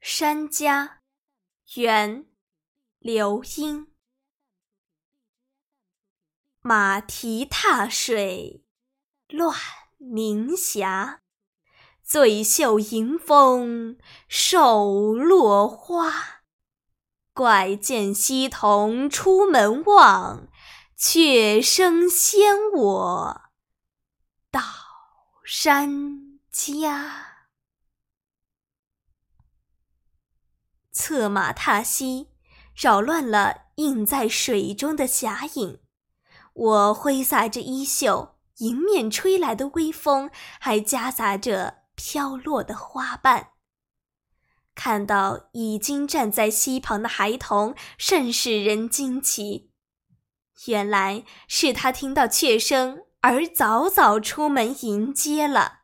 山家。元，刘英。马蹄踏水，乱鸣霞。醉袖迎风，手落花。怪见溪童出门望，却生先我到山家。策马踏溪，扰乱了映在水中的霞影。我挥洒着衣袖，迎面吹来的微风还夹杂着飘落的花瓣。看到已经站在溪旁的孩童，甚使人惊奇。原来是他听到雀声而早早出门迎接了。